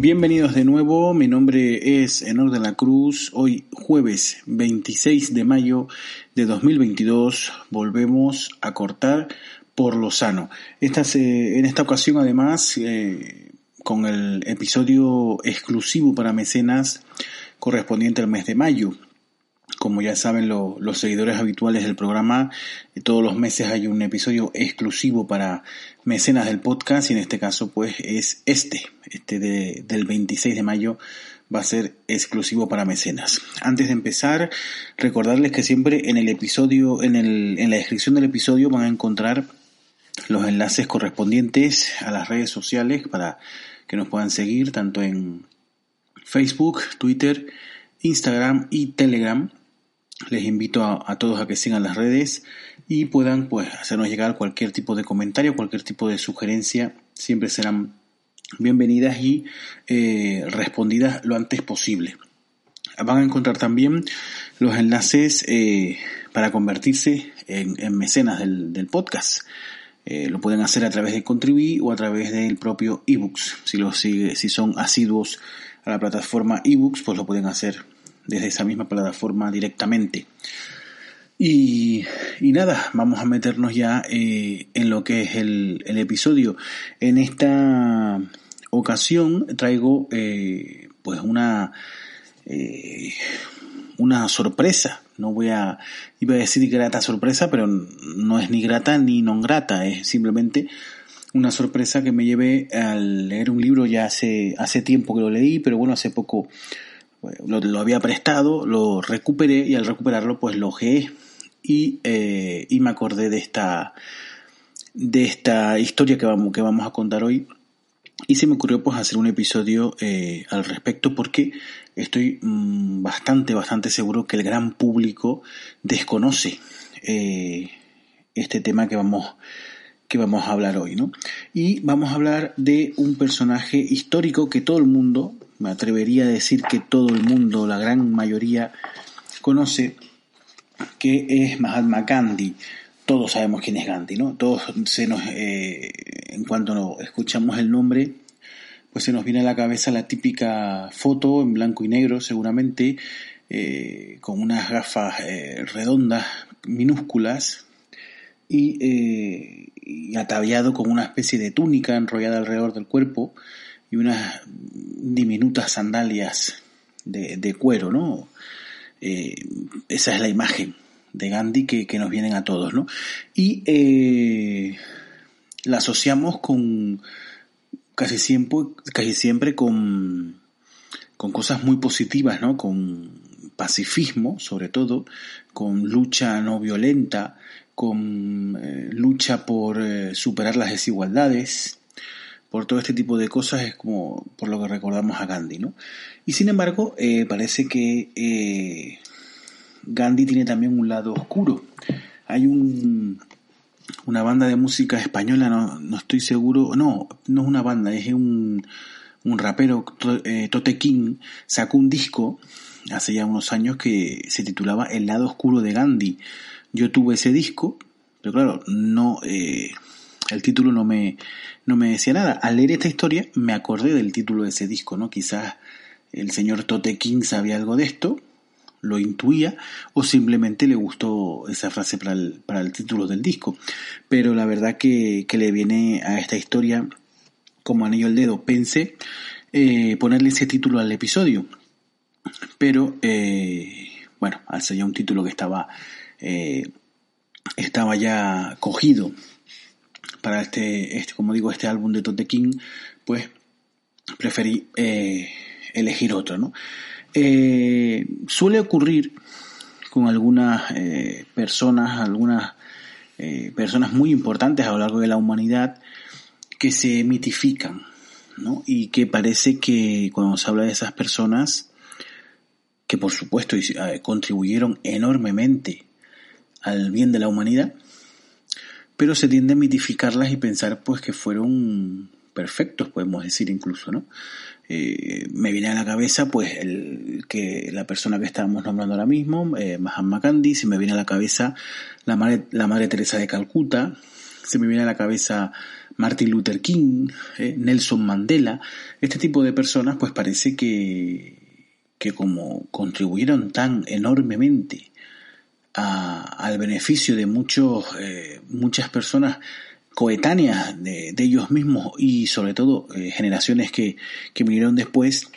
Bienvenidos de nuevo, mi nombre es Enor de la Cruz. Hoy jueves 26 de mayo de 2022 volvemos a cortar por lo sano. Esta, en esta ocasión además eh, con el episodio exclusivo para mecenas correspondiente al mes de mayo. Como ya saben los seguidores habituales del programa, eh, todos los meses hay un episodio exclusivo para mecenas del podcast y en este caso pues es este, este de, del 26 de mayo va a ser exclusivo para mecenas. Antes de empezar, recordarles que siempre en el episodio, en, el, en la descripción del episodio van a encontrar los enlaces correspondientes a las redes sociales para que nos puedan seguir tanto en Facebook, Twitter, Instagram y Telegram les invito a, todos a que sigan las redes y puedan pues hacernos llegar cualquier tipo de comentario, cualquier tipo de sugerencia, siempre serán bienvenidas y eh, respondidas lo antes posible. Van a encontrar también los enlaces eh, para convertirse en, mecenas del, podcast. Eh, lo pueden hacer a través de Contribuí o a través del propio ebooks. Si, si son asiduos a la plataforma ebooks, pues lo pueden hacer desde esa misma plataforma directamente. Y, nada, vamos a meternos ya eh, en lo que es el, episodio. En esta ocasión traigo eh, pues una eh, una sorpresa. No voy a iba a decir grata sorpresa, pero no es ni grata ni non grata. Es simplemente una sorpresa que me llevé al leer un libro ya hace hace tiempo que lo leí, pero bueno hace poco lo, había prestado, lo recuperé y al recuperarlo pues lo y, eh, y me acordé de esta, de esta historia que vamos, que vamos a contar hoy y se me ocurrió pues hacer un episodio eh, al respecto porque estoy mm, bastante, bastante seguro que el gran público desconoce eh, este tema que vamos, que vamos a hablar hoy, ¿no? Y vamos a hablar de un personaje histórico que todo el mundo me atrevería a decir que todo el mundo, la gran mayoría, conoce, que es Mahatma Gandhi. Todos sabemos quién es Gandhi, ¿no? Todos se nos, eh, en cuanto escuchamos el nombre, pues se nos viene a la cabeza la típica foto en blanco y negro, seguramente, eh, con unas gafas eh, redondas, minúsculas, y, y, ataviado con una especie de túnica enrollada alrededor del cuerpo, y unas diminutas sandalias de, cuero, ¿no? Eh, esa es la imagen de Gandhi que, nos vienen a todos, ¿no? Y eh, la asociamos con casi siempre, casi siempre con, con cosas muy positivas, ¿no? Con pacifismo, sobre todo, con lucha no violenta, con eh, lucha por superar las desigualdades, por todo este tipo de cosas es como por lo que recordamos a Gandhi, ¿no? Y sin embargo, eh, parece que eh, Gandhi tiene también un lado oscuro. Hay un, una banda de música española, no, estoy seguro, no, no es una banda, es un, un rapero, eh, Tote King, sacó un disco hace ya unos años que se titulaba El lado oscuro de Gandhi. Yo tuve ese disco, pero claro, no el título no me, no me decía nada. Al leer esta historia me acordé del título de ese disco, ¿no? Quizás el señor Tote King sabía algo de esto, lo intuía, o simplemente le gustó esa frase para el, título del disco. Pero la verdad que, que le viene a esta historia como anillo al dedo, pensé eh, ponerle ese título al episodio. Pero, eh, bueno, al ya un título que estaba, eh, estaba ya cogido para este, este, como digo, este álbum de Todd King, pues preferí elegir otro, ¿no? suele ocurrir con algunas personas, algunas personas muy importantes a lo largo de la humanidad, que se mitifican, ¿no? Y que parece que cuando se habla de esas personas, que por supuesto eh, contribuyeron enormemente al bien de la humanidad, pero se tiende a mitificarlas y pensar pues que fueron perfectos, podemos decir incluso, ¿no? Eh, me viene a la cabeza pues el, que la persona que estábamos nombrando ahora mismo, eh, Mahatma Gandhi, se me viene a la cabeza la madre, la madre Teresa de Calcuta, se me viene a la cabeza Martin Luther King, eh, Nelson Mandela, este tipo de personas, pues parece que, que como contribuyeron tan enormemente al beneficio de muchos, eh, muchas personas coetáneas de, ellos mismos y sobre todo eh, generaciones que, que vinieron después,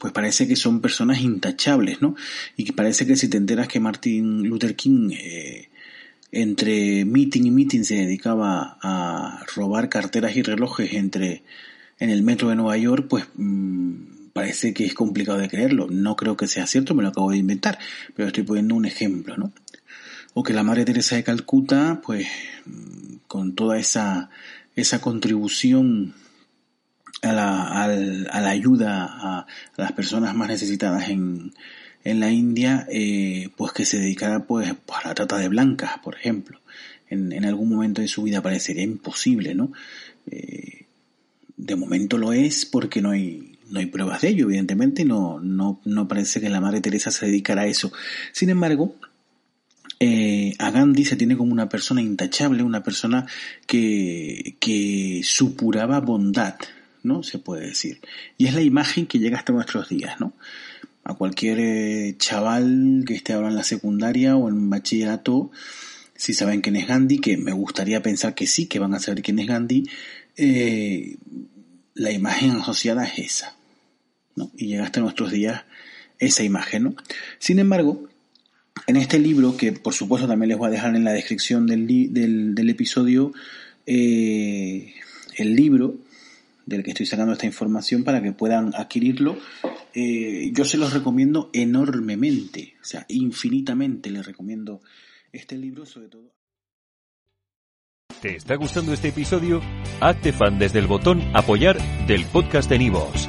pues parece que son personas intachables, ¿no? Y que parece que si te enteras que Martin Luther King entre meeting y meeting se dedicaba a robar carteras y relojes entre en el metro de Nueva York, pues mm, parece que es complicado de creerlo. No creo que sea cierto, me lo acabo de inventar, pero estoy poniendo un ejemplo, ¿no? O que la Madre Teresa de Calcuta, pues mm, con toda esa, esa contribución a la, a la ayuda a las personas más necesitadas en, en la India, eh, pues que se dedicara pues a la trata de blancas, por ejemplo. En, en algún momento de su vida parecería imposible, ¿no? Eh, de momento lo es porque no hay, no hay pruebas de ello, evidentemente, no, no, no parece que la Madre Teresa se dedicara a eso. Sin embargo, eh, a Gandhi se tiene como una persona intachable, una persona que, que supuraba bondad, ¿no? Se puede decir. Y es la imagen que llega hasta nuestros días, ¿no? a cualquier eh, chaval que esté ahora en la secundaria o en bachillerato, si saben quién es Gandhi, que me gustaría pensar que sí, que van a saber quién es Gandhi, eh, la imagen asociada es esa. Y llega hasta nuestros días esa imagen. ¿no? Sin embargo, en este libro, que por supuesto también les voy a dejar en la descripción del, del, episodio, eh, el libro del que estoy sacando esta información para que puedan adquirirlo. Eh, yo se los recomiendo enormemente, o sea, infinitamente les recomiendo este libro, sobre todo. ¿Te está gustando este episodio? Hazte fan desde el botón apoyar del podcast de Nivos.